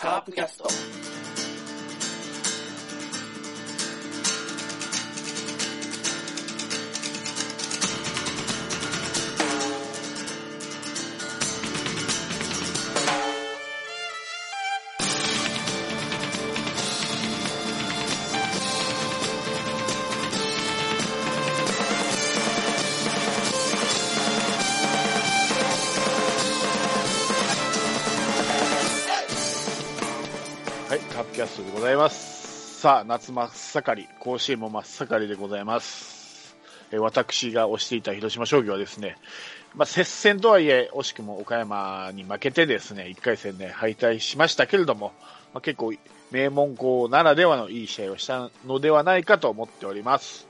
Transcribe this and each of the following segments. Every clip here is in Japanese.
カープキャスト。さあ、夏真っ盛り、甲子園も真っ盛りでございます。えー私が推していた広島商業はですね、まあ、接戦とはいえ、惜しくも岡山に負けてですね、1回戦で敗退しましたけれども、まあ、結構、名門校ならではのいい試合をしたのではないかと思っております。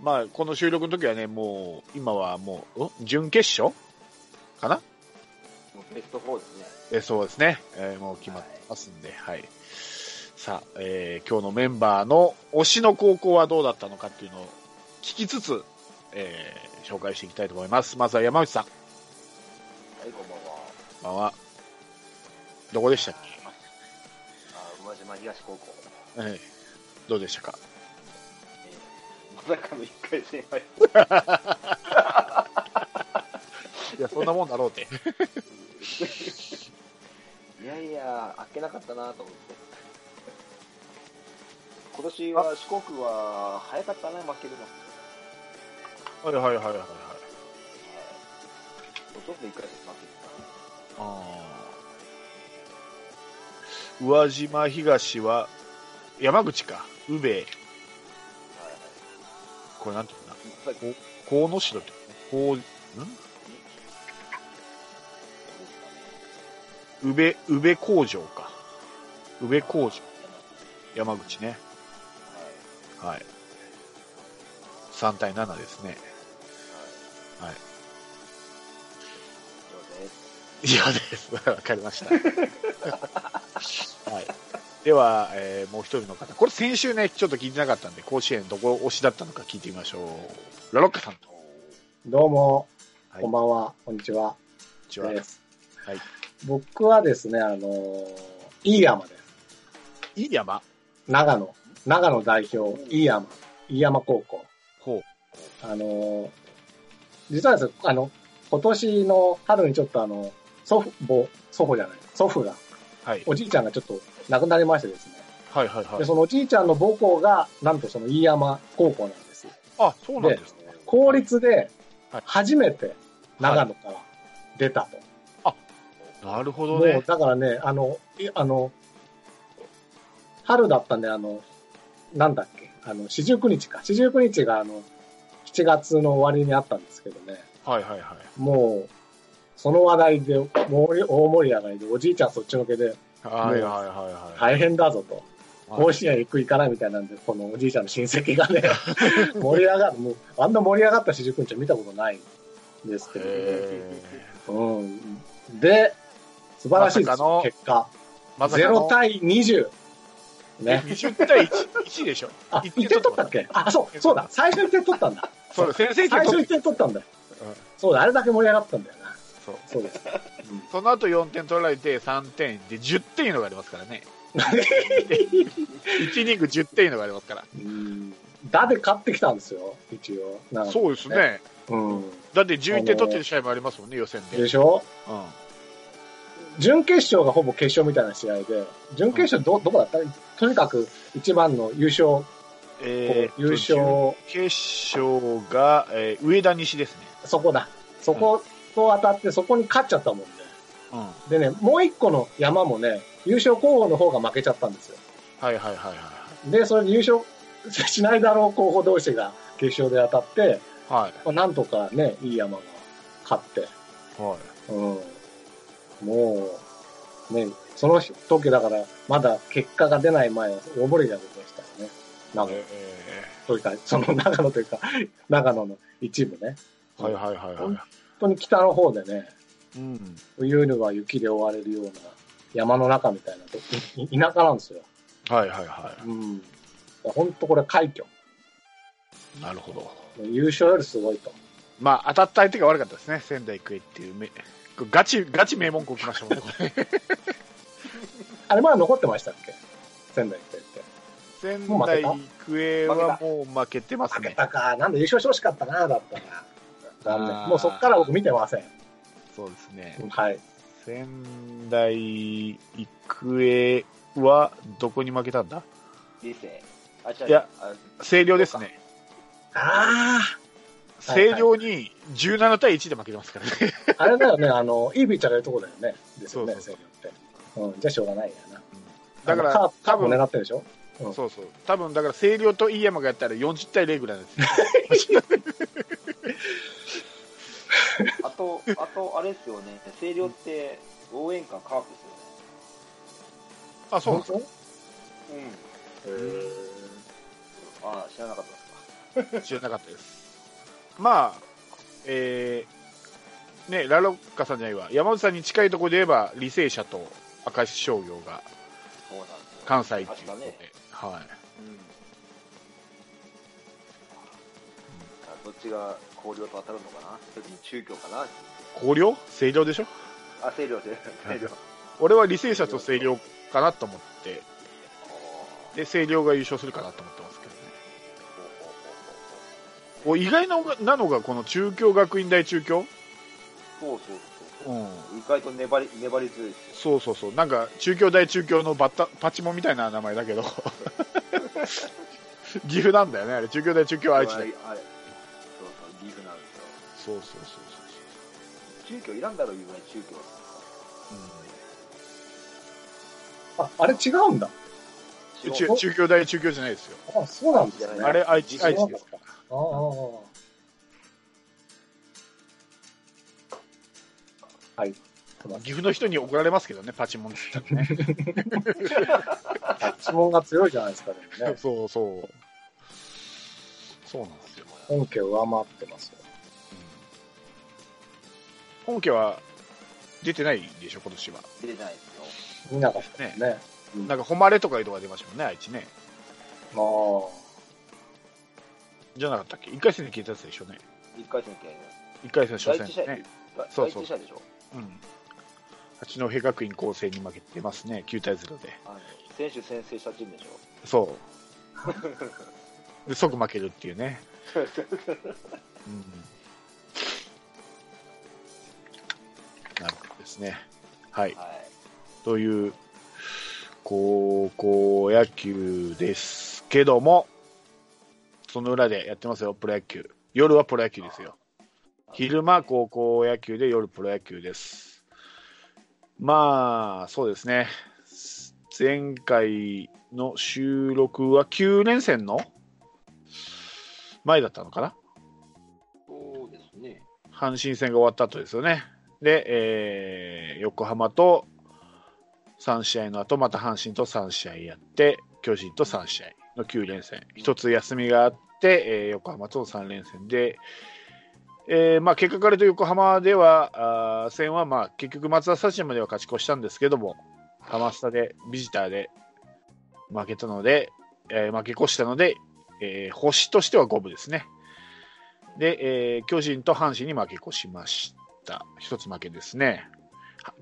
まあ、この収録の時はね、もう、今はもう、ん準決勝？かな？ベスト4ですね。えーそうですね、えーもう決まってますんで、はい。さあ、えー今日のメンバーの推しの高校はどうだったのかっていうのを聞きつつ、えー紹介していきたいと思います。まずは山内さん。はい、こんばんは。こんばんは。どこでしたっあ、宇和島東高校。け、えーどうでしたか？えー、まさかの1回戦敗 いや、そんなもんだろうって。いやいや、あっけなかったなと思って。今年は四国は早かったね、負けるの。はいはいはいはいはい。はい。ちょっと1回戦負けてあー宇和島東は、山口か、宇部、た。はいこれなんていうのかはい。な、こ河野市だって、こう、ん宇部、宇部工場か。宇部工場、山口ね。はい。3対7ですね。はい。以上です。以上です。わかりました。はい。では、えーもう一人の方。これ先週ね、ちょっと聞いてなかったんで、甲子園どこ推しだったのか聞いてみましょう。ラロッカさんと。どうも、はいこんばんは、こんにちは。こんにちは。です。はい。僕はですね、あのー、飯山です。いい山？長野、長野代表、飯山、飯山高校。ほあのー、実はですね、あの、今年の春にちょっとあの、祖父、母、祖父じゃない、祖父が、う。はい。おじいちゃんがちょっと亡くなりましてですね。はいはいはいで、。そのおじいちゃんの母校が、なんとその飯山高校なんです。あ、そうなんですね。公立ではい、初めて長野から出たと。なるほどもう、ね。だからね、あの、いあの、春だったんで、あの、なんだっけ、あの、四十九日か。四十九日が、あの、7月の終わりにあったんですけどね、はいはいはい。もう、その話題で、もう大盛り上がりで、おじいちゃんそっちのけで、はいはいはいはい。大変だぞと。はい甲子園行く行かないみたいなんで、このおじいちゃんの親戚がね、盛り上がる、もう、あんな盛り上がった四十九日は見たことないんですけど、へうん。で、素晴らしいですよ、ま結果。まさかの0対20。ね。20対 1, 1でしょ。あ、一1点取ったっけ？あ、そう、そうだ。最初に点取ったんだ。そうだ、先生最初に点取ったんだよ。うんそうだ、あれだけ盛り上がったんだよな。そう。そうです。その後4点取られて3点で10点いうのがありますからね。1イニング10点いうのがありますから。うん。だで勝ってきたんですよ、一応。そうです。ね。うん。だって11点取ってる試合もありますもんね、予選で。でしょ？うん。準決勝がほぼ決勝みたいな試合で、準決勝ど、どこだった？とにかく一番の優勝、えーと優勝、準決勝が、えー上田西ですね。そこだ。そこと当たって、そこに勝っちゃったもんで。うん。はでね、もう一個の山もね、優勝候補の方が負けちゃったんですよ。いはいはいはい。で、それで優勝 しないだろう候補同士が決勝で当たって、はい。まあ、なんとかね、いい山が勝って、はい。うん。もう、ね、その時だから、まだ結果が出ない前は大盛り上がりでしたよね。長野えというか、その長野というか、長野の一部ね。ーはいはいはいはい。本当に北の方でね、うん。冬には雪で覆われるような山の中みたいなと、いい田舎なんですよ。はいはいはうん。本当これ快挙。い。なるほど。優勝よりすごいと。まあ、当たった相手が悪かったですね。仙台育英っていうめガチ、ガチ名門校来ましたもんね、これ。あれまだ残ってましたっけ？仙台育英って。仙台育英はもう負けてます負けね。たか。なんで優勝してほしかったな、だったら。残念。もうそっから僕見てません。そうですね。はい。仙台育英はどこに負けたんだ？理性。あ、違う。いやあ、星稜ですね。あ星稜に17対1で負けてますからね。あ。あれだよね、あの、いいピッチャーがいるとこだよね。ですよね、そう星稜って。うん、じゃあしょうがないやな。だから多分狙ってるでしょ？うんそうそう。多分、だから、星稜と飯山がやったら40対0ぐらいなんですよ。あと、あと、あれですよね。星稜って応援歌カープですよね。あ、そうなんですうん。当へあ知らなかったですか。知らなかったです。まあ、えー、ね、ラロッカさんじゃないわ。山内さんに近いところで言えば、履正社と明石商業が。関西っていうことで、ね。はい。うん。あどっちが広陵と当たるのかな？それとも中京かな？広陵星稜でしょ？あ、星稜で。星稜。俺は履正社と星稜かなと思って、で、星稜が優勝するかなと思ってますけどね。こう意外なのがなのが、この中京学院大中京？そうそうそううん。そう。意外と粘り、粘り強いですよ。そうそうそう。なんか、中京大中京のバッタ、パチモンみたいな名前だけど、岐阜なんだよね、あれ。中京大中京愛知だあれそうそう、岐阜なんですよ。そうそうそう中京いらんだろ、いうぐらい中京。そう。あ、あれ違うんだ。うん、中中京大中京じゃないですよ。あ、そうなんですね。あれ、愛知、愛知です。ああ、ああ。はい。岐阜の人に怒られますけどね、パチモンって言ったらね。質問が強いじゃないですか、でもね。そうそう。そうなんですよ。本家を上回ってますよ。本家は出てないでしょ、今年は。出てないですよ。見なかったですね。うんなんか、誉れとかいうとこが出ましたもんね、愛知ね。ああ。じゃなかったっけ？一回戦で聞いたやつでしょね。一回戦系一回戦初戦ね。第そうそうでしょ？うん。八戸学院光星に負けてますね、9対0で。選手先制したチームでしょ？そう。で、即負けるっていうね。うん。なるほどですね。はい。はい。という、高校野球ですけども、その裏でやってますよ、プロ野球。夜はプロ野球ですよ。昼間高校野球で夜プロ野球です。まあ、そうですね。前回の収録は9連戦の前だったのかな？そうですね。阪神戦が終わった後ですよね。で、えー横浜と3試合の後、また阪神と3試合やって、巨人と3試合の9連戦。一つ休みがあって、えー横浜との3連戦で、えーまあ、結果から言うと横浜では、あ戦はまあ結局、松田スタジアムでは勝ち越したんですけども、ハマスタで、ビジターで負けたので、えー負け越したので、えー星としては五分ですね。で、えー巨人と阪神に負け越しました。一つ負けですね。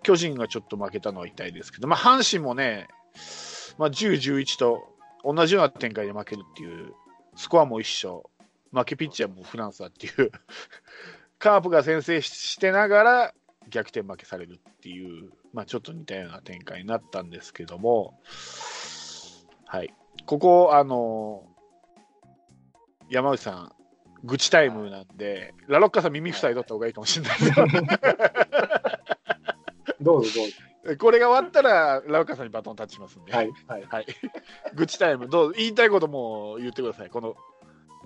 巨人がちょっと負けたのは痛いですけど、まあ、阪神もね、まあ、10、11と同じような展開で負けるっていう、スコアも一緒、負けピッチャーもフランスだっていう、カープが先制してながら逆転負けされるっていう、まあ、ちょっと似たような展開になったんですけども、はい、ここ、あの山内さん、愚痴タイムなんで、ラロッカさん耳塞いとった方がいいかもしれないです。どうぞどうぞ。これが終わったら、ラロッカさんにバトンタッチしますんで、はい。はい。はい、愚痴タイム、どう言いたいことも言ってください、この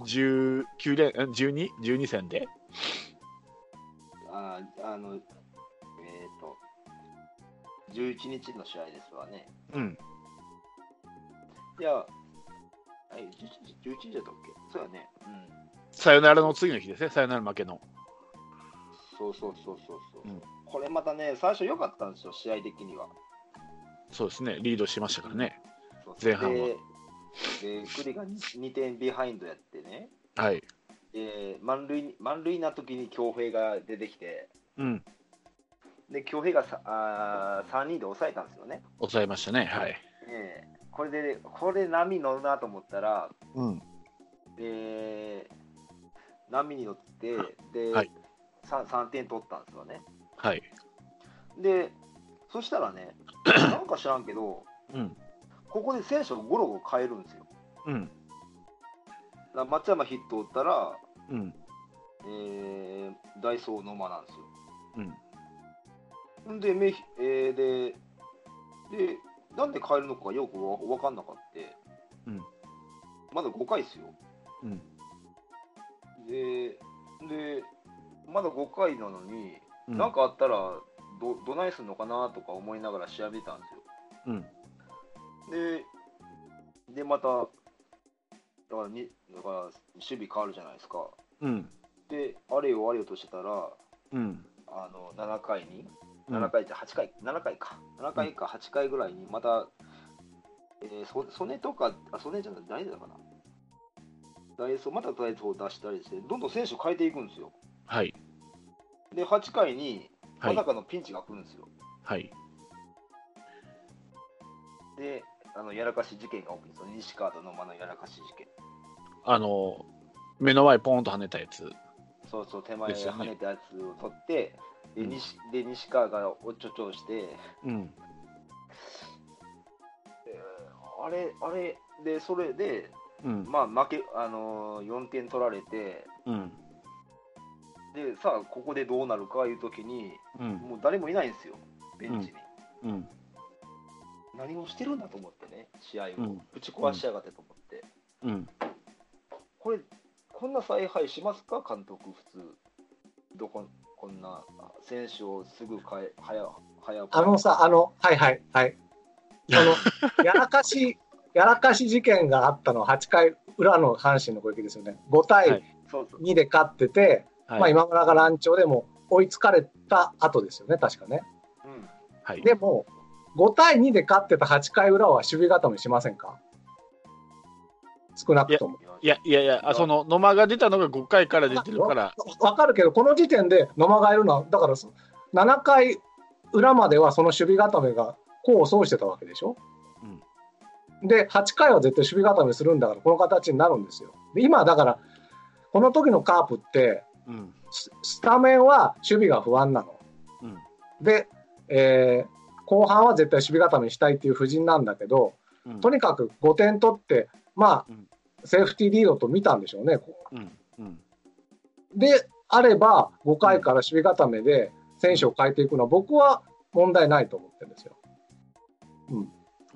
19連、ん 12? 12戦で。ああの、えっ、と、11日の試合ですわね。うん、いや、え、11, 11日だったっけ？そうやね。うん。さよならの次の日ですね、さよなら負けの。そうそうそうそうそう。うんこれまたね、最初良かったんですよ、試合的には。そうですね、リードしましたからね。前半はで、リが 2, 点ビハインドやってね、はい。で満塁に満塁な時に強兵が出てきて、うん、で、京平がさあ3人で抑えたんですよね。抑えましたね。はい。ええこれで、これ波乗るなと思ったら、うん。で波に乗って、で、はい三 3, 点取ったんですよね。はい。で、そしたらね、なんか知らんけど、うん。ここで選手をゴロゴロ変えるんですよ。うん。だから松山ヒット打ったら、うん。えー、ダイソーの間なんですよ。うん。んで、めえー、で、で、なんで変えるのかよくわ分かんなかって、うんまだ5回ですよ。うん。で、で、まだ5回なのに、うん。なんかあったらど、どないすんのかなとか思いながら調べてたんですよ。うん。で、で、また、だからに、だから守備変わるじゃないですか。うん。で、あれよあれよとしてたら、うん。あの7回に、うん7回じゃ8回、7回か、7回か8回ぐらいに、また、えー、そ曽根とか、あ、曽根じゃない、誰だかな。ダイソー、またダイソーを出したりして、どんどん選手を変えていくんですよ。はい。で、8回に、はいまさ。かのピンチが来るんですよ。はい。で、あのやらかし事件が起きるんですよ。西川と野間のやらかし事件。あの、目の前ポーンと跳ねたやつ。そうそう、手前で跳ねたやつを取って、でうん西で西川がおっちょちょして、うん。あれ、あれ、で、それで、うん。まあ、負け、あのー、4点取られて、うん。で、さあ、ここでどうなるかいうときに、うん。もう誰もいないんですよ、ベンチに。うん。何をしてるんだと思ってね、試合を、うんぶち壊しやがってと思って。うん。これ、こんな采配しますか、監督、普通。どこ、こんなあ選手をすぐ変え、早、早あのさ、あの、はいはいはい。その、やらかし、やらかし事件があったのは8回裏の阪神の攻撃ですよね。5は対いそうそう。2で勝ってて、はい。まあ今村が乱調でも追いつかれた後ですよね、確かね。うん。はい。でも、5対2で勝ってた8回裏は守備固めしませんか？少なくとも。いやいやいや、あその野間が出たのが5回から出てるから、わかるけど、この時点で野間がいるのは、だからそ7回裏まではその守備固めが功を奏してたわけでしょ？で、8回は絶対守備固めするんだから、この形になるんですよ。で今、だから、この時のカープって、うん。ススタメンは守備が不安なの。うん。で、えー後半は絶対守備固めしたいっていう布陣なんだけど、うん。とにかく5点取って、まあ、うんセーフティーリードと見たんでしょうね。うん。うん。であれば、5回から守備固めで選手を変えていくのは、僕は問題ないと思ってるんですよ。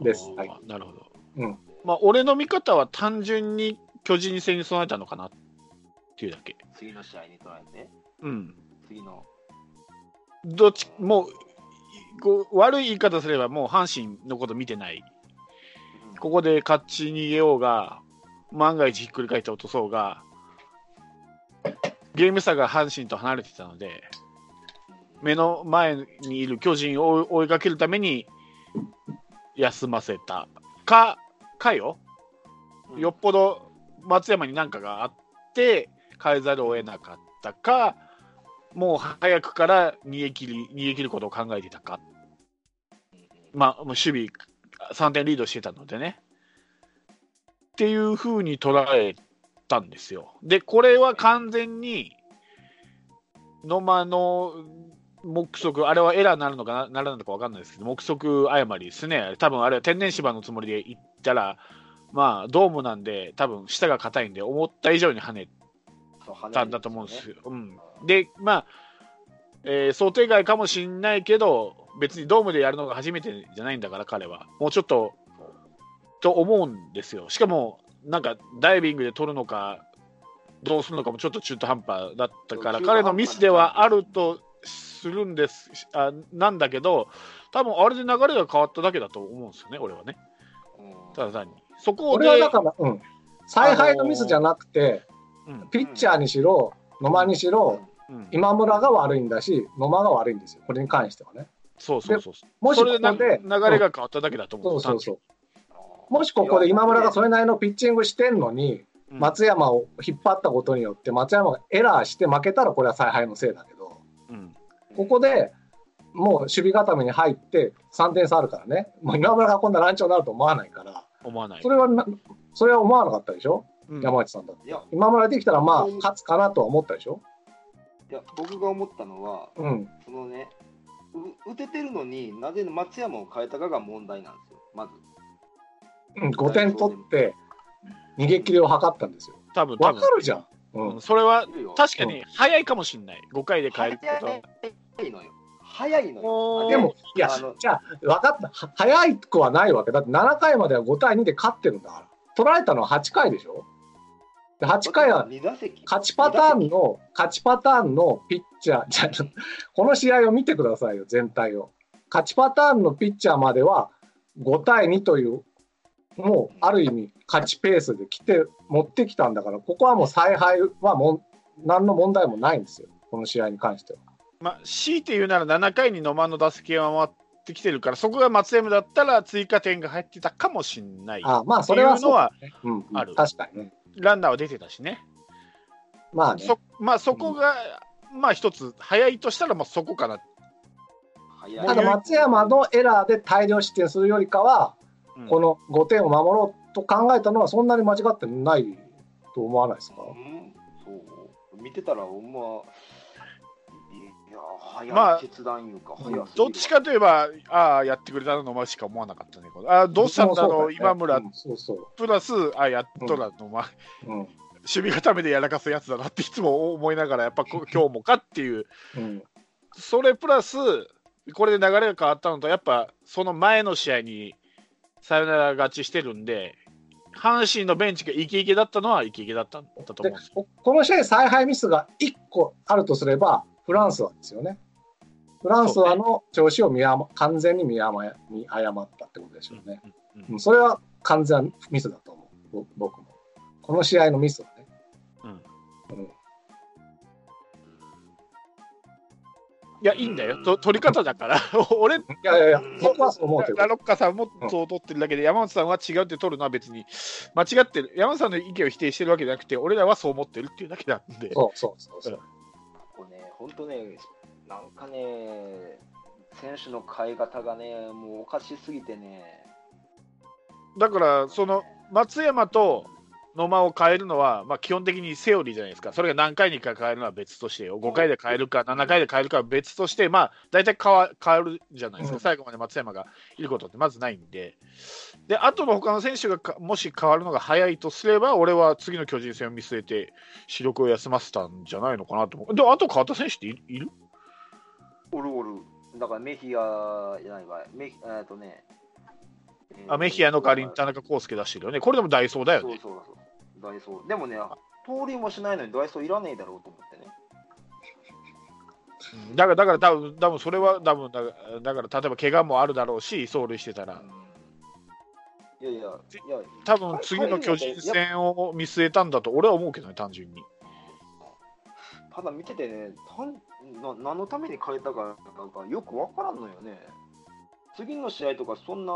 ですあーはいなるほど。うんまあ、俺の見方は単純に巨人戦に備えたのかなっていうだけ。次の試合に捉えて、うん。次の。どっち、もう、こう悪い言い方すれば、もう阪神のこと見てない。うんここで勝ち逃げようが、万が一ひっくり返って落とそうが、ゲーム差が阪神と離れてたので、目の前にいる巨人を追いかけるために休ませたか、かよ、うんよっぽど松山に何かがあって変えざるを得なかったか、もう早くから逃げ切り逃げ切ることを考えていたか、まあ、もう守備3点リードしてたのでね。っていうふうに捉えたんですよ。で、これは完全に野間の目測、あれはエラーになるのかなならないのか分かんないですけど、目測誤りですね。多分あれは天然芝のつもりで行ったら、まあ、ドームなんで、多分下が硬いんで、思った以上に跳ねそう跳ねたんだと思うんですよ。うん、で、まあ、えー想定外かもしれないけど、別にドームでやるのが初めてじゃないんだから、彼は。もうちょっと、と思うんですよ。しかも、なんかダイビングで取るのか、どうするのかもちょっと中途半端だったから、彼のミスではあるとするんです、あなんだけど、多分あれで流れが変わっただけだと思うんですよね、俺はね。ただ単に。そこで、れはだから、うん、采配のミスじゃなくて、ピッチャーにしろ、野間にしろ、うん。今村が悪いんだし、野間が悪いんですよ、これに関してはね。そうそうそう。もしここで、流れが変わっただけだと思そううんそうそう。うんもしここで今村がそれなりのピッチングしてんのに、うん。松山を引っ張ったことによって、松山がエラーして負けたら、これは采配のせいだけど、うん。ここで、もう守備固めに入って3点差あるからね、もう今村がこんな乱調になると思わないから、思わない。そ。れはな、それは思わなかったでしょ、うん山内さんだって。いや今村できたら、まあ、勝つかなとは思ったでしょ？いや僕が思ったのはうん。そのねう打ててるのになぜ松山を変えたかが問題なんですよまずうん、5点取って、逃げ切りを図ったんですよ。多分、多わ分かるじゃん。うんうん。それは、確かに早いかもしれない。5回で変えることは。早いのよ早いのよでも、いやあの、じゃあ、分かった。は早いくはないわけ。だって7回までは5対2で勝ってるんだから。取られたのは8回でしょ？で ?8 回は2打席勝ちパターンの、勝ちパターンのピッチャー、じゃあこの試合を見てくださいよ、全体を。勝ちパターンのピッチャーまでは5対2という、もうある意味勝ちペースで来て、持ってきたんだから、ここはもう采配はもん何の問題もないんですよ、この試合に関しては。まあ、強いて言うなら7回に野間の打席が回ってきてるから、そこが松山だったら追加点が入ってたかもしれない。あまあ、それはそうだね。うん、うんある確かにね。ランナーは出てたしね。まあね。そまあ、そこが、まあ一つ、早いとしたら、まあそこかな。早いただ松山のエラーで大量失点するよりかは、うんこの5点を守ろうと考えたのはそんなに間違ってないと思わないですか、うんそう見てたらほんままあどっちかといえば、ああ、やってくれたの野間しか思わなかったね。これああ、どうしたんだろう、今村。うんそうそプラス、ああ、やっとら野間、う。うん。守備固めでやらかすやつだなっていつも思いながら、やっぱこ今日もかっていう、うん。それプラス、これで流れが変わったのと、やっぱその前の試合にサヨナラ勝ちしてるんで、阪神のベンチがイケイケだったのはイケイケだったんだとで思う。んですこの試合、采配ミスが1個あるとすれば、フランスはですよね。フランスはの調子を見誤完全に見誤見誤ったってことでしょうね。うんうんそれは完全なミスだと思う、ぼ僕も。この試合のミスはね。うんうんいや、いいんだよ、と取り方だから、俺、いやいやいや、僕はそう思うけどラ。ロッカさんもそう取ってるだけで、山本さんは違うって取るのは別に間違ってる、山本さんの意見を否定してるわけじゃなくて、俺らはそう思ってるっていうだけなんで、そうそうそうそう。構ね本当ねなんかね選手の変え方がねもうおかしすぎてね。だから、その松山と野間を変えるのは、まあ、基本的にセオリーじゃないですか、それが何回にか変えるのは別としてよ、5回で変えるか、7回で変えるかは別として、まあ、大体変わ変わるじゃないですか、うん。最後まで松山がいることってまずないんで、で、あとの他の選手がかもし変わるのが早いとすれば、俺は次の巨人戦を見据えて、主力を休ませたんじゃないのかなと思う。で、あと変わった選手っていいる？おるおるだからメヒアじゃないわ。メヒえーっとね。えーあメヒアの代わりに田中康介出してるよね、これでもダイソーだよね。そうそうそうダイソー。でもね盗塁もしないのにダイソーいらねえだろうと思ってね。うん。だから、だから多分、多分それは多分だから、例えば怪我もあるだろうし、走塁してたら。いやいやいや。多分次の巨人戦を見据えたんだと俺は思うけどね、単純に。ただ見ててねたんな何のために変えたかなんかよくわからんのよね。次の試合とかそんな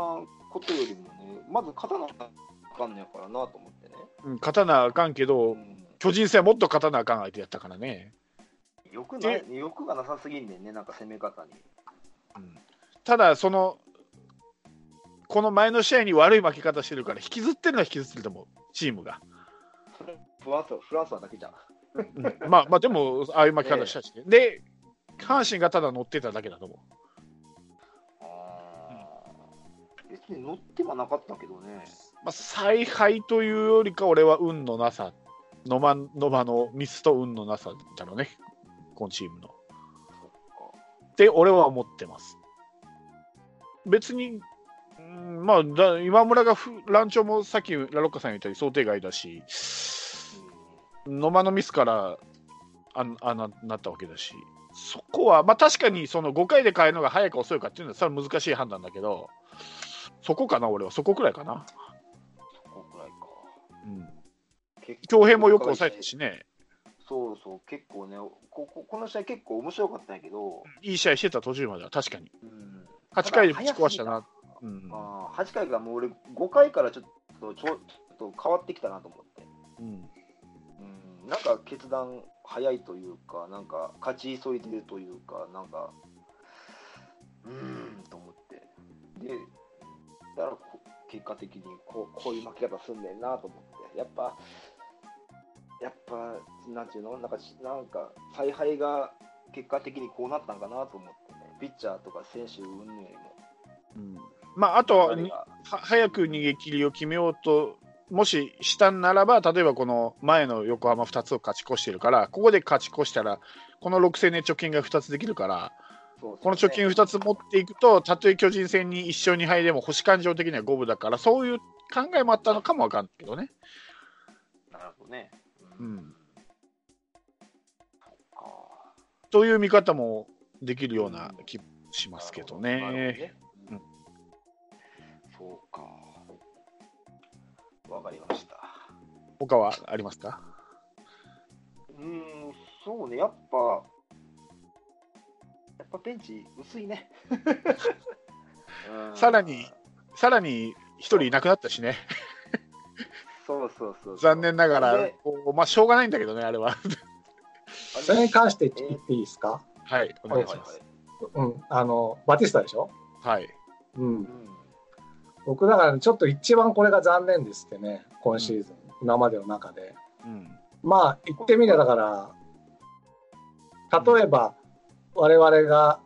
ことよりもねまず勝たなあかんのやからなと思ってね、うん、勝たなあかんけうど、ん、巨人戦はもっと勝たなあかん相手やったからね。欲ない欲がなさすぎんねんねなんか攻め方に。うん、ただ、その、この前の試合に悪い負け方してるから、引きずってるのは引きずってると思う、チームが。フランスはフランスはだけじゃん。うん。まあまあ、でも、ああいう負け方したしね。で、阪神がただ乗ってただけだと思う。別に乗ってはなかったけどねまあ、采配というよりか、俺は運のなさ、野間野間のミスと運のなさだろうね、このチームの。って俺は思ってます。別に、うんまあ、だ今村が乱調もさっきラロッカさん言ったように想定外だし、野間のミスからああななったわけだし、そこは、まあ、確かにその5回で変えるのが早いか遅いかっていうのは、それは難しい判断だけど、そこかな、俺は、そこくらいかな。強兵もよく抑えたしね、そうそう結構ねこここの試合結構面白かったんやけど、いい試合してた途中までは、確かに。うん、8回でぶち壊したな。うんあー8回がもう俺5回からちょっとちょっと変わってきたなと思って、うん。うん、なんか決断早いというかなんか勝ち急いでるというかなんかうーんと思って。で、だからこ結果的にこうこういう負け方すんねんなと思って。やっぱ、やっぱ、なんていうの？なんか、なんか、采配が結果的にこうなったんかなと思ってね。ピッチャーとか選手云々よりも。うんまあ、あとは早く逃げ切りを決めようと、もししたんならば、例えばこの前の横浜2つを勝ち越してるから、ここで勝ち越したら、この6戦で貯金が2つできるから、ねこの貯金2つ持っていくと、たとえ巨人戦に1勝2敗でも星感情的には五分だから、そういう考えもあったのかもわかんないけどね。なるほどね。うん。という見方もできるような気しますけどね。ねうんそうか。わかりました。他はありますか？うーん、そうね、やっぱ、やっぱベンチ薄いね。うんさらに、さらに1人いなくなったしね、そうそうそう。残念ながらで、こうまあ、しょうがないんだけどね、あれは。それに関して言っていいですか、はい、お願いします。うん、あのバティスタでしょ、はい、うんう、ん。僕だからちょっと一番これが残念ですってね、今シーズン、今までの中で。うんまあ、言ってみればだから、例えば、我々が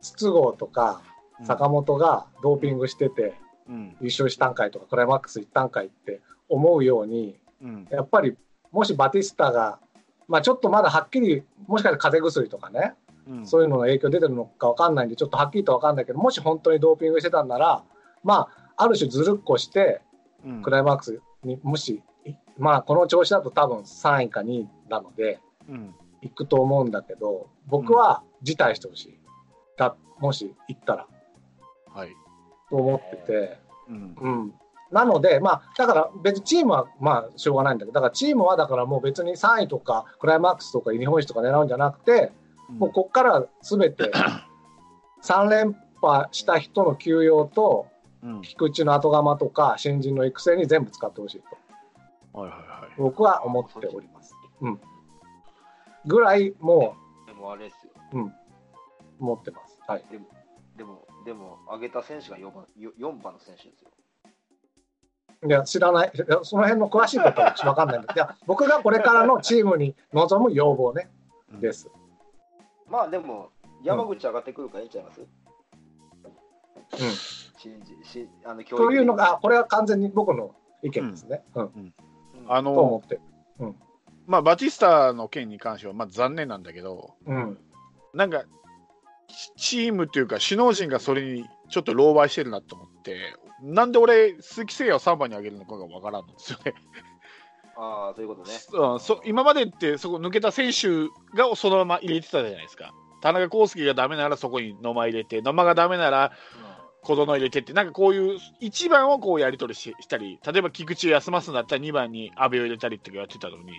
筒香とか坂本がドーピングしてて、うん優勝したんかいとか、クライマックス行ったんかいって思うように、うん。やっぱり、もしバティスタが、まあ、ちょっとまだはっきり、もしかして風邪薬とかね、うん。そういうのの影響出てるのか分かんないんで、ちょっとはっきりと分かんないけど、もし本当にドーピングしてたんなら、まあ、ある種ずるっこして、うん。クライマックスにもし、いまあ、この調子だと多分3位か2位なので、うん。行くと思うんだけど、僕は辞退してほしい。だもし行ったら、はいと思ってて。うんうん。なので、まあ、だから別にチームはまあしょうがないんだけど、だからチームはだからもう別に3位とかクライマックスとか日本一とか狙うんじゃなくて、もうここからすべて 3連覇した人の休養と、うん菊池の後釜とか新人の育成に全部使ってほしいとはいはいはい僕は思っております。うん。ぐらいもでもあれですよ。う思ってます。はい。でも、でも、でも、上げた選手が4番 ,4 番の選手ですよ。いや、知らない。いやその辺の詳しいことは分かんないんだけど、いや、僕がこれからのチームに望む要望ね、うんです。まあでも、山口上がってくるからいいんちゃいます、うん。しあの教というのが、これは完全に僕の意見ですね。うん。うんあと思のって。まあ、バティスタの件に関しては、まあ、残念なんだけど、うん。なんか、チチームというか、首脳陣がそれにちょっと狼狽してるなと思って、なんで俺、鈴木誠也を3番に上げるのかがわからんのですよね。ああ、そういうことね。うん、そ今までって、そこ抜けた選手がそのまま入れてたじゃないですか。田中康介がダメならそこに野間入れて、野間がダメなら小園入れてって、なんかこういう1番をこうやり取りししたり、例えば菊池を休ますんだったら2番に阿部を入れたりってやってたのに、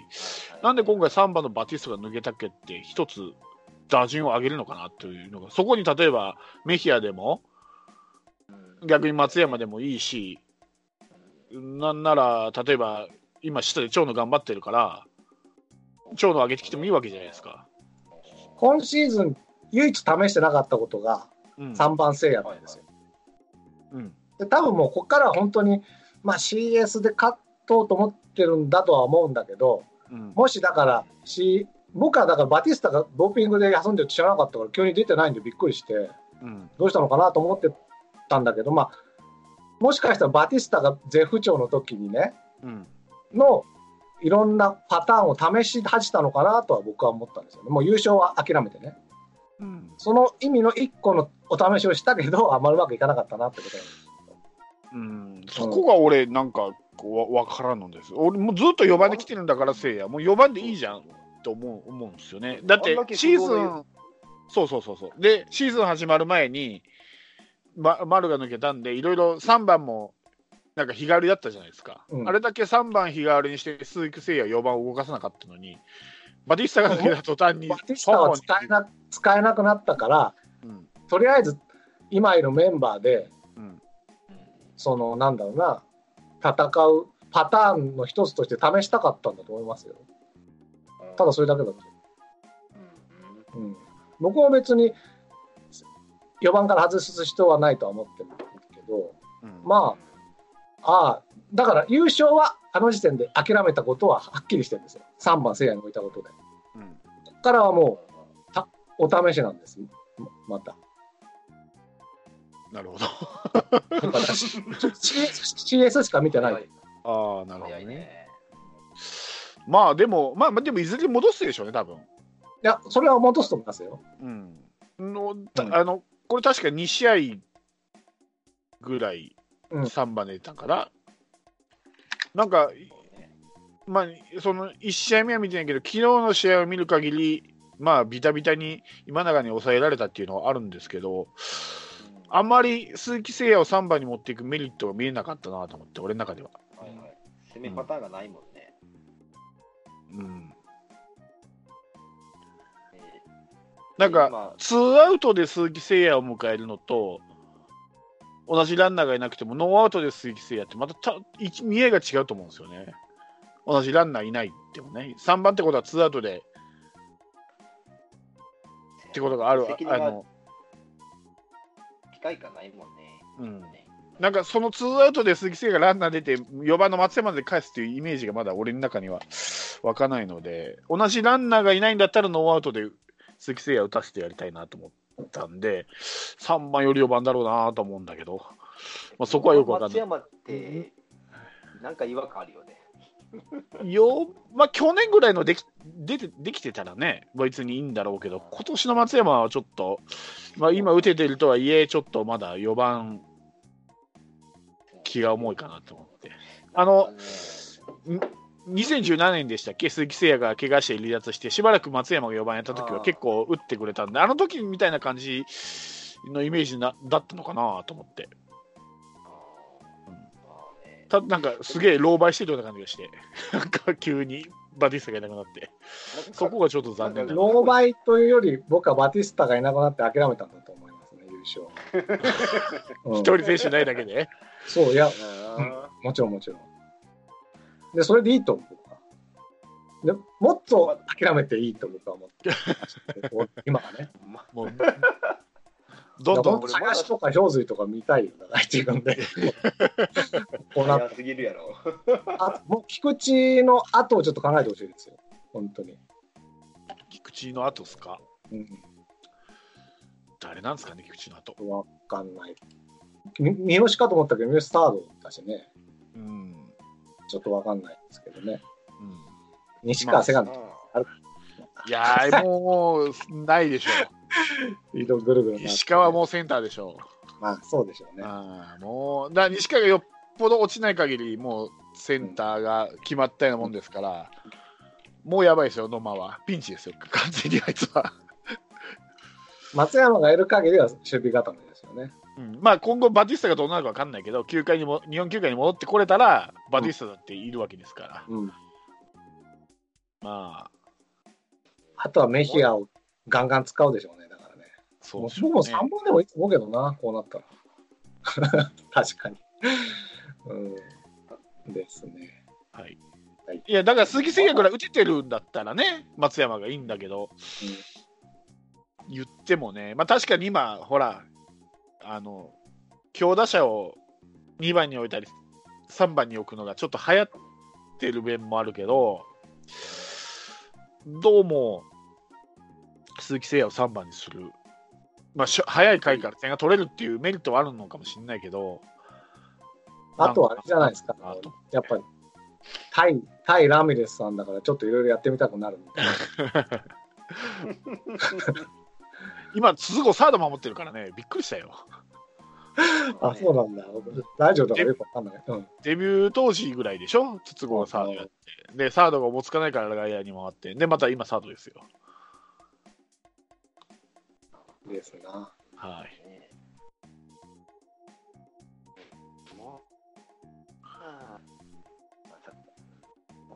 なんで今回3番のバティスタが抜けたっけって、一つ打順を上げるのかなというのが、そこに例えばメヒアでも、うん逆に松山でもいいし、なんなら、例えば今、下で長野頑張ってるから、長野上げてきてもいいわけじゃないですか。今シーズン、唯一試してなかったことがうん3番聖夜なんですよ。うんで、多分もうここからは本当に、まあ CS で勝とうと思ってるんだとは思うんだけど、うんもしだから、C、僕はだからバティスタがドーピングで休んでるって知らなかったから、急に出てないんでびっくりして、うんどうしたのかなと思ってたんだけど、まあ、もしかしたらバティスタが絶不調の時にね、うんのいろんなパターンを試し始めたのかなとは僕は思ったんですよね。もう優勝は諦めてね。うんその意味の一個のお試しをしたけど、あんまりうまくいかなかったなってことなんです。うん、そこが俺、なんかこうわ分からんのです。俺、もうずっと4番で来てるんだから、せいや、もう4番でいいじゃんと思う思うんですよね。だってシーズン、そうそうそうそう、で、シーズン始まる前に、ま、丸が抜けたんで、いろいろ3番もなんか日替わりだったじゃないですか。うんあれだけ3番日替わりにして、鈴木誠也4番を動かさなかったのに、バティスタが抜けた途端にバティスタは使えな使えなくなったから、うんとりあえず今いるメンバーで、うんそのなんだろうな、戦うパターンの一つとして試したかったんだと思いますよ。ただそれだけだと。うん、僕も別に4番から外す人はないとは思ってるけど、うんまあ、ああ、だから優勝はあの時点で諦めたことははっきりしてるんですよ。3番、聖夜に置いたことで。こうんこからはもうお試しなんです。ままた。なるほど。CS, しか見てない。いああ、なるほどね。ね。まあでも、まあ、まあでもいずれ戻すでしょうね、多分や、それは戻すと思いますよ。うん。のたうんあのこれ確か2試合ぐらいうん3番で出たから、なんか、まあ、その1試合目は見てないけど、昨日の試合を見る限り、まあ、ビタビタに今永に抑えられたっていうのはあるんですけど、あんまり鈴木誠也を3番に持っていくメリットが見えなかったなと思って、俺の中では。はいはい。攻めパターンがないもんね。うん、えなんか、今ツーアウトで鈴木誠也を迎えるのと、同じランナーがいなくても、ノーアウトで鈴木誠也って、またた一見えが違うと思うんですよね。同じランナーいないってもね、3番ってことはツーアウトでってことがある、あの機会がないもんね。うん、なんかそのツーアウトで鈴木誠也がランナー出て、4番の松山で返すっていうイメージがまだ俺の中には湧かないので、同じランナーがいないんだったらノーアウトで鈴木誠也を打たせてやりたいなと思ったんで、3番より4番だろうなと思うんだけど、まあ、そこはよくわかんない。松山って、なんか違和感あるよね。よまあ、去年ぐらいのでき出てできてたらね、別にいいんだろうけど、今年の松山はちょっと、まあ、今打ててるとはいえ、ちょっとまだ4番、気が重いかなと思って。あの2017年でしたっけ、鈴木誠也が怪我して離脱して、しばらく松山が4番やった時は結構打ってくれたんで、あの時みたいな感じのイメージなだったのかなと思って、たなんかすげえ狼狽してるような感じがして、なんか急にバティスタがいなくなって、そこがちょっと残念だな。狼狽というより、僕はバティスタがいなくなって諦めたんだと思いますね、優勝。うん一人選手ないだけで、そう、いや、あもちろんもちろん。で、それでいいと思う。でもっと諦めていいと僕は思ってます今はね。もうどんどん本当林とか氷水とか見たいよ、だから自分で。こうなっ早すぎるやろ。あもう菊池の後をちょっと考えてほしいですよ、本当に。菊池の後ですか？うん、誰なんですかね、菊池の後。わかんない。み三好かと思ったけど、三好スタードだしね、うん。ちょっとわかんないですけどね。うん西川セカンド、いやー、もう、ないでしょ 移動ぐるぐる石川もセンターでしょまあ、そうでしょうう。ね。あーもう、だ西川がよっぽど落ちない限り、もうセンターが決まったようなもんですから、もうやばいですよ、野間は。ピンチですよ、完全にあいつは。松山がいる限りは守備固めですよね。うんまあ今後、バティスタがどうなるか分かんないけど、球界にも日本球界に戻ってこれたら、バティスタだっているわけですから、うん、まあ、あとはメヒアをガンガン使うでしょうね、だからね。もう僕もそうでしょうね3本でもいいと思うけどな、こうなったら。確かに。うん。ですね。はいはいいや、だから鈴木誠也ぐらい打ててるんだったらね、松山がいいんだけど、言ってもね、まあ確かに今、ほら、あの、強打者を2番に置いたり、3番に置くのがちょっと流行ってる面もあるけど、どうも、鈴木誠也を3番にする。まあ、早い回から点が取れるっていうメリットはあるのかもしれないけど、あとはあれじゃないですかやっぱり、対、対ラミレスさんだから、ちょっといろいろやってみたくなるみたいな。今、鈴子サード守ってるからね、びっくりしたよ。あ、そうなんだ。僕ラジオだからよくわかんない。うん。デビュー当時ぐらいでしょ、筒香がサードやって。で、サードがおぼつかないから外野に回って、で、また今サードですよ。ですな。はい。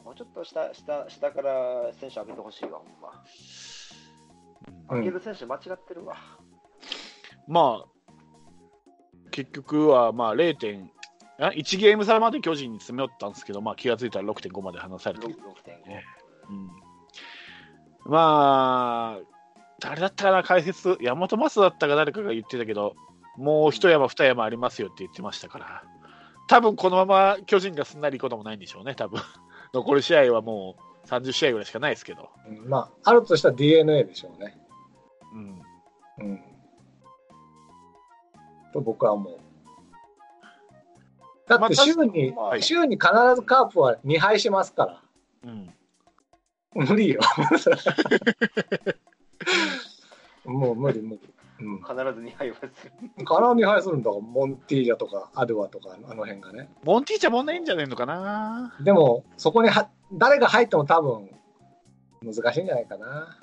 もうちょっと下下下から選手上げてほしいわ、ほんま。うんうん上げる選手間違ってるわ。まあ、結局は、まあ、0. 点、あ1ゲーム差まで巨人に詰め寄ったんですけど、まあ、気がついたら6.5まで離されて6.5る。。うんまあ、誰だったかな、解説、山本昌だったか誰かが言ってたけど、もう一山、二山ありますよって言ってましたから、多分このまま巨人がすんなりいくこともないんでしょうね、多分残り試合はもう30試合ぐらいしかないですけど。うんまあ、あるとしたら DNA でしょうね。うんうん。と僕は思う。だって週に、まあ週に必ずカープは2敗しますから。うん無理よ。もう無理無理。うん。必ず2敗はする。必ず2敗するんだから、モンティージャとかアドゥアとか、あの辺がね。モンティーチャもんないんじゃねえのかな。でも、そこには誰が入っても多分難しいんじゃないかな。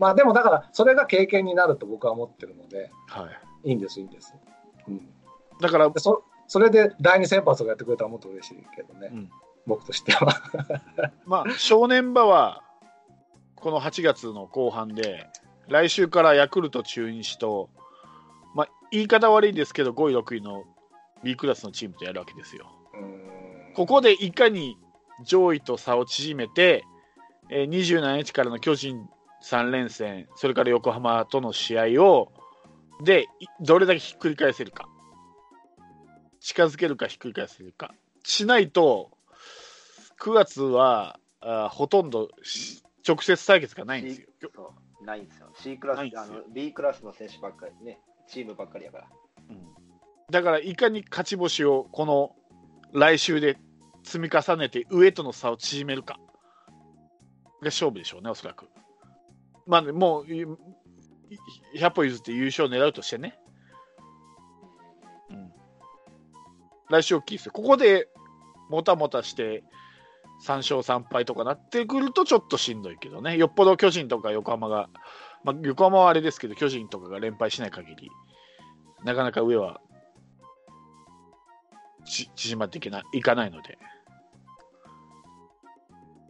まあでもだから、それが経験になると僕は思ってるので、はいいいんです、いいんです。うん、だから、でそそれで第二先発をやってくれたらもっと嬉しいけどね、うん僕としては。まあ、正念場は、この8月の後半で、来週からヤクルト中日と、まあ、言い方悪いですけど、5位、6位の B クラスのチームとやるわけですよ。うんここでいかに上位と差を縮めて、えー27日からの巨人3連戦、それから横浜との試合を、で、いどれだけひっくり返せるか。近づけるかひっくり返せるか。しないと、9月はあほとんどし直接対決がないんですよ。そうないんですよ。C クラス、あの B クラスの選手ばっかりね、チームばっかりやから。うんだから、いかに勝ち星をこの来週で積み重ねて上との差を縮めるかが勝負でしょうね、おそらく。まあ、もう100歩譲って優勝を狙うとしてね。うん、来週大きいですよ。ここでもたもたして3勝3敗とかなってくるとちょっとしんどいけどね。よっぽど巨人とか横浜が、まあ、横浜はあれですけど、巨人とかが連敗しない限り、なかなか上は縮まっていけないいかないので、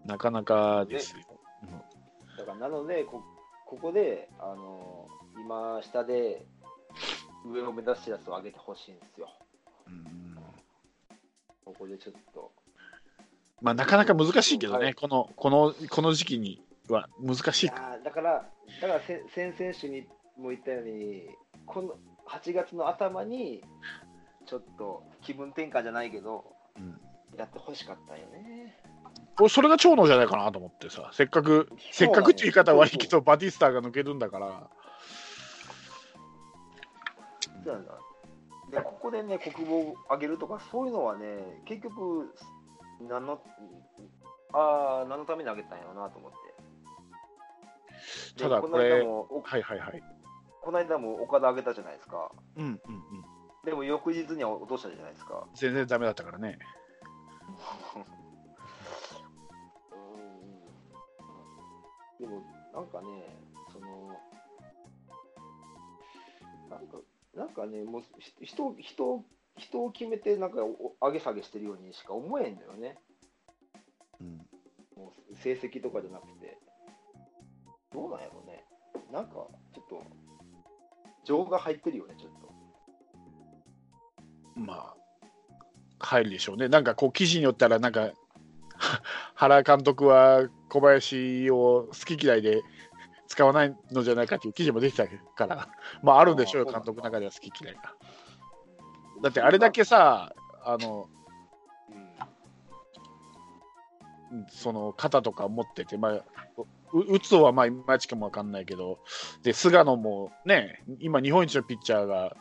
なかなかですよ。だからなのでこ、ここで、あの今、下で上を目指すやつを上げてほしいんですよ。うんここでちょっと。まあ、なかなか難しいけどね、このこのこの時期には難しいいだから、だからせ先々週にも言ったように、この8月の頭に、ちょっと気分転換じゃないけど、うんやってほしかったよね。俺それが長野じゃないかなと思ってさ、せっかく、せっかくっていう言い方は悪いけど、バティスタが抜けるんだから、そうなんだ。で、ここでね、国防を上げるとか、そういうのはね、結局、何の、ああ、何のために上げたんやろうなと思って。ただこれ間も、おはいはいはい。この間も岡田上げたじゃないですか。うんうんうん。でも翌日には落としたじゃないですか。全然ダメだったからね。でも、なんかね、その、なんか、なんかね、もうひ人人人を決めて、なんかお上げ下げしてるようにしか思えんのよね。うんもう成績とかじゃなくて。どうなんやろうね。なんか、ちょっと、情が入ってるよね、ちょっと。まあ、入るでしょうね。なんかこう、記事によったら、なんか、原監督は小林を好き嫌いで使わないのじゃないかっていう記事も出てたから、まあ、あるんでしょうよ、監督の中では好き嫌いが。だって、あれだけさ、あの、うん、その肩とか持ってて、まあ、う打つのはまあいまいちかもわかんないけど、で菅野もね、今、日本一のピッチャーが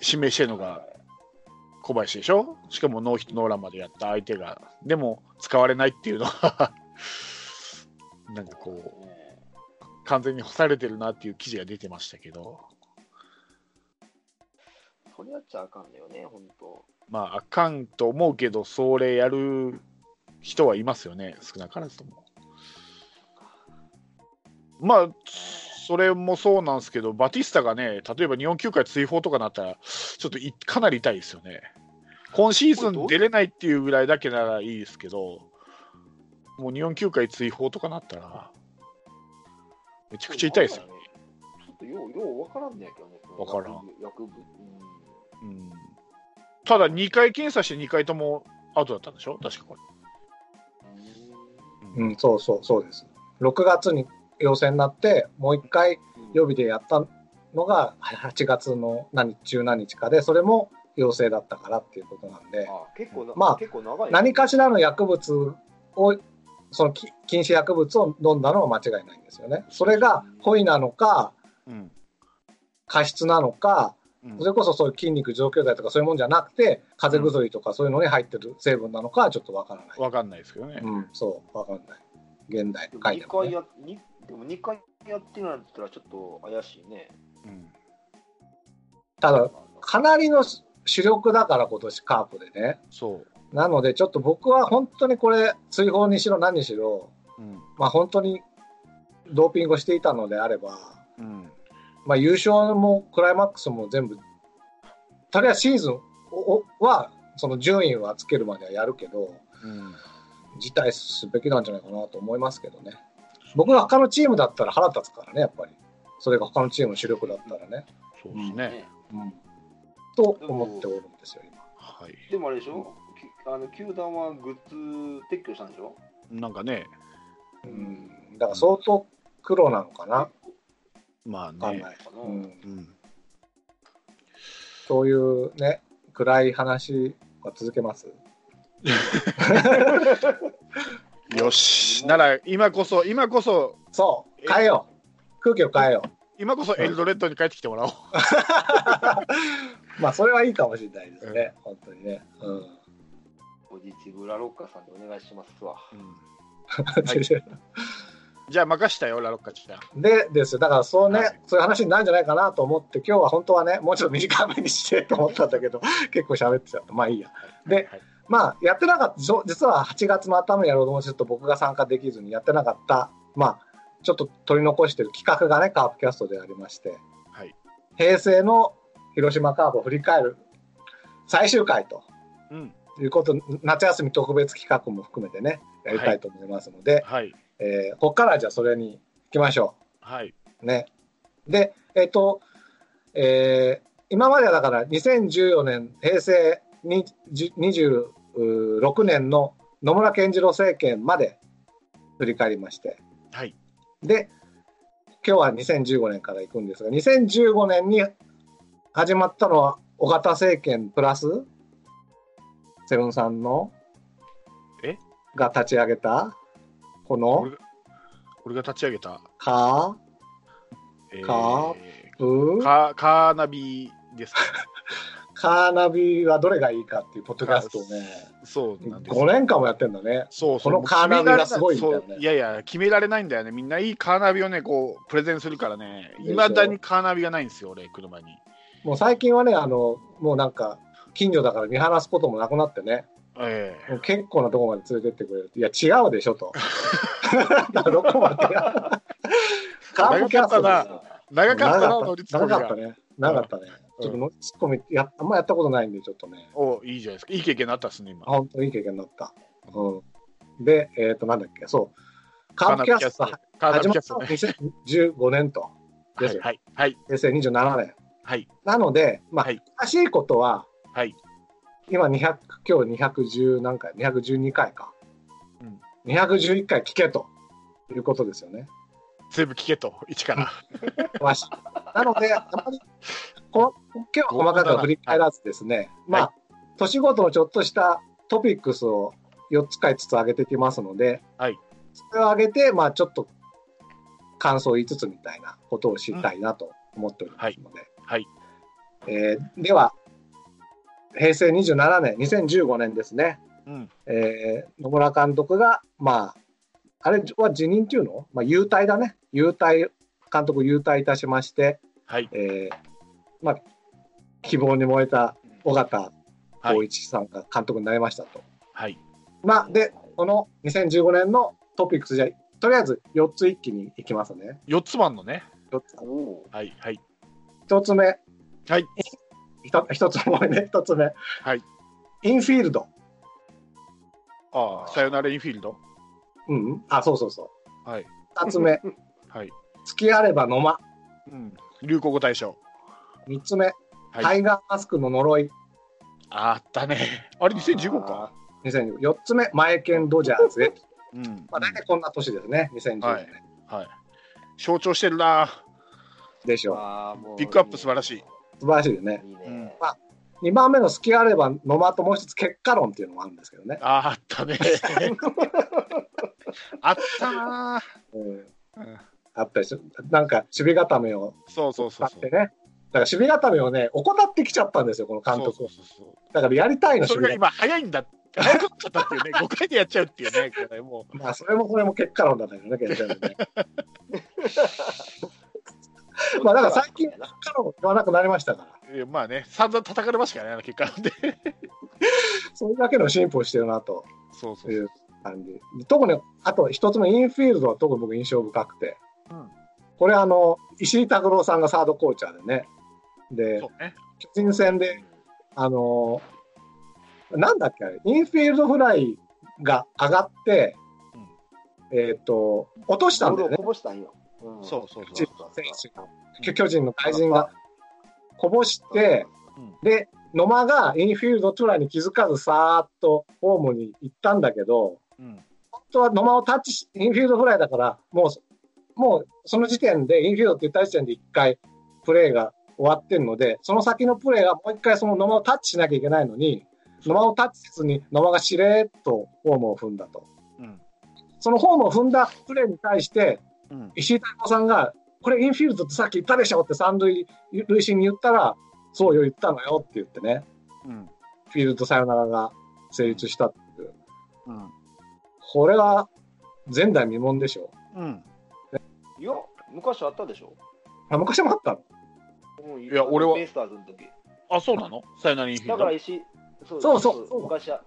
指名してるのが小林でしょ、しかもノーヒットノーランまでやった相手が、でも使われないっていうのは、なんかこう、ね完全に干されてるなっていう記事が出てましたけど、それやっちゃあかんのよね、本当。まあ、あかんと思うけど、それやる人はいますよね、少なからずとも。まあ、それもそうなんですけど、バティスタがね、例えば日本球界追放とかなったら、ちょっといかなり痛いですよね。今シーズン出れないっていうぐらいだけならいいですけど、もう日本球界追放とかなったら、めちゃくちゃ痛いですよね。ちょっとよう、よう分からんねやけどね。わからん薬部。薬部うんうん、ただ、2回検査して2回ともアウトだったんでしょ、確かこれ。うん、そうそう、そうです。6月に陽性になって、もう一回予備でやったのが8月の何日中何日かで、それも陽性だったからっていうことなんで、まあ。何かしらの薬物を、そのき禁止薬物を飲んだのは間違いないんですよね。それが故意なのか、うん過失なのか、うんそれこそそういう筋肉増強剤とかそういうもんじゃなくて、風邪薬とかそういうのに入ってる成分なのかはちょっとわからない。わかんないですけどね。うん、そう、わかんない。現代でも2書いても、ね。回やにでも2回やってるんだったらちょっと怪しいね。うんただ、かなりの主力だから今年カープでね。そう。なので、ちょっと僕は本当にこれ、追放にしろ何にしろ、うんまあ本当にドーピングをしていたのであれば、うんまあ優勝もクライマックスも全部、とりあえずシーズンをは、その順位はつけるまではやるけど、うん辞退すべきなんじゃないかなと思いますけどね。僕が他のチームだったら腹立つからね、やっぱり。それが他のチームの主力だったらね。そうですね。うん。と思っておるんですよ、今。はい。でもあれでしょきあの球団はグッズ撤去したんでしょなんかね、うん。だから相当苦労なのかな。まあね。わかんない。かなうん。うんそういうね、暗い話は続けます？よし。なら、今こそ、今こそ、そう、変えよう。空気を変えよ今こそエルドレッドに帰ってきてもらおう。う。まあ、それはいいかもしれないですね。本当にね。うん。ポジティブラロッカーさんでお願いしますわ。うんじゃあ任したよ、ラロッカちゃん。でですよだからそうね、はいそういう話になるんじゃないかなと思って今日は本当はねもうちょっと短めにしてと思ったんだけど結構喋ってちゃったまあいいやではいまあやってなかった実は8月の頭にやろうと思ってちょっと僕が参加できずにやってなかったまあちょっと取り残してる企画がねカープキャストでありましてはい。平成の広島カープを振り返る最終回とうん。いうこと夏休み特別企画も含めてねやりたいと思いますので、はい。えーここからじゃあそれに行きましょう。はい。ね。で、えっ、と、えー今まではだから2014年、平成にじ26年の野村健次郎政権まで振り返りまして、はい。で、今日は2015年から行くんですが、2015年に始まったのは尾形政権プラス、セブンさんの、え？が立ち上げた、この俺、が立ち上げた、カえカーープカカーナビですか？カーナビはどれがいいかっていうポッドキャストをね、そうなんです5年間もやってんだね。そうそうこのカーナビがすごいんだよねいやいや、決められないんだよね。みんないいカーナビをね、こう、プレゼンするからね、いまだにカーナビがないんですよ、俺、車に。もう最近はね、あの、もうなんか、近所だから見放すこともなくなってね、ええ結構なところまで連れてってくれる。いや、違うでしょと。どこまでカープキャストだよ長かったな、乗長りツッコミが長かった。ね。長かったね。うんちょっと乗りツッコミや、あんまやったことないんで、ちょっとね、おいいじゃないですか。いい経験になったっすね、今。本当にいい経験になった。うん。で、えっ、と、なんだっけ、そう。カープキャスト始まったのビキャストね。2015年と。ですよ。はい、はい、平成27年。はい、なので、まあ、はい詳しいことは、はい。今200、今日210何回、212回か。うん211回聞けということですよね。全部聞けと、一から。なので、あまりこ今日は細かくは振り返らずですね、まあ、年ごとのちょっとしたトピックスを4つか5つ上げていきますので、はい。それを上げて、まあ、ちょっと感想を言いつつみたいなことを知りたいなと思っておりますので、はい。えーでは、平成27年、2015年ですね、うん。えー野村監督が、まあ、あれは辞任っていうの、まあ、優退だね、優退、監督優退いたしまして、はい。えーまあ、希望に燃えた尾形はい。浩一さんが監督になりましたと。はい。まあ、で、この2015年のトピックスじゃ、とりあえず4つ一気にいきますね。4つ番のね。4つはい、はい。1つ目。はい。一つ目ね、1つ目。はい。インフィールド。ああ、さよならインフィールド？うんうん。あ、そうそうそう。はい。2つ目。はい。付きあれば野間。うん。流行語大賞。3つ目。はいタイガーマスクの呪い。あったね。あれ、2015か？2015 4つ目。マエケンドジャーズへ。うん。まあ、大体こんな年ですね、2015年。はいはい。象徴してるな。でしょう。あーもうピックアップ素晴らしい。素晴らしいよね。いいね。2番目の好きあれば野間ともう一つ結果論っていうのもあるんですけどね。あーあったね。あったな。うん、うんあったりする。なんか守備固めをそうそうそうそう使って。ね。だから守備固めをね、怠ってきちゃったんですよ、この監督そうそうそうだからやりたいの、それが守備固今早いんだ。早くなっちゃったっていうね。5回でやっちゃうっていうね。これもめ。まあ、それもそれも結果論だったけどね、結局ね。まあ、だから最近、結果論言わなくなりましたから。まあね、散々叩かれましたからね、あの結果なんで。それだけの進歩をしてるなとそうそういう感じ。特に、あと一つ目、インフィールドは特に僕印象深くて、うんこれあの、石井拓郎さんがサードコーチャーでね、で。巨人戦で、あのーなんだっけあれ、インフィールドフライが上がって、えっ、と、落としたんだよねしたんよ。うんそうそう巨そう。人選手が。巨巨人の外人がこぼして、うんで、野間がインフィールドトライに気づかずさーっとホームに行ったんだけど、うん本当は野間をタッチし、インフィールドフライだから、もう、もうその時点でインフィールドって言った時点で一回プレーが終わってるので、その先のプレーがもう一回その野間をタッチしなきゃいけないのに、野間をタッチせずに野間がしれーっとホームを踏んだと。うんそのホームを踏んだプレーに対して、うん石井太郎さんが、これインフィールドってさっき言ったでしょって三塁塁審に言ったら、そうよ、言ったのよって言ってね、うんフィールドサヨナラが成立したっていう。うんこれは前代未聞でしょ。うんいや、昔あったでしょ。あ昔もあったの？うん、いや俺は。ベイスターズの時。あ、そうなの？さよならインフィールドだから石井、そうそうそう。そう昔は。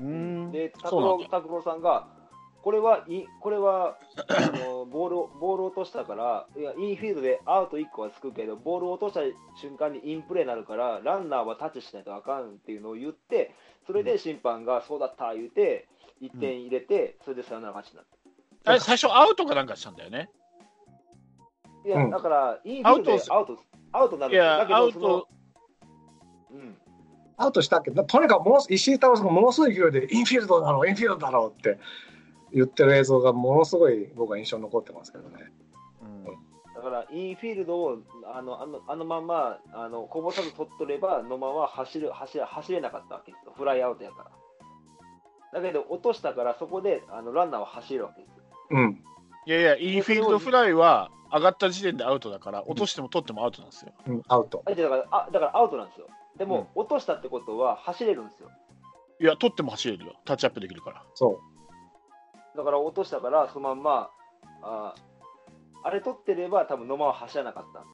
うーんで、拓郎拓郎さんが、これはいこれはあの ボールをボールを落としたからいや、インフィールドでアウト1個はつくけど、ボールを落とした瞬間にインプレーになるから、ランナーはタッチしないとあかんっていうのを言って、それで審判がそうだった言うて、1点入れて、それでサヨナラ勝ちになった。あれ最初アウトかなんかしたんだよね？いや、うん。だから、インフィールドでアウトアウトになるいやだけアウトうん、アウトしたけど、とにかくもの石井太郎さんがものすごい勢いで、インフィールドだろう、インフィールドだろうって言ってる映像がものすごい僕は印象に残ってますけどね。うんだから、インフィールドをあのあのあのままあのこぼさず取っとれば、野間は走る走れ走れなかったわけですよ、フライアウトやから。だけど、落としたから、そこであのランナーは走れるわけですよ。うん。いやいや、インフィールドフライは上がった時点でアウトだから、落としても取ってもアウトなんですよ。うん、アウト。あだからあだからアウトなんですよ。でも、落としたってことは走れるんですよ。いや、取っても走れるよ。タッチアップできるから。そだから落としたから、そのまんま、ああれ取ってれば、多分野間は走らなかったん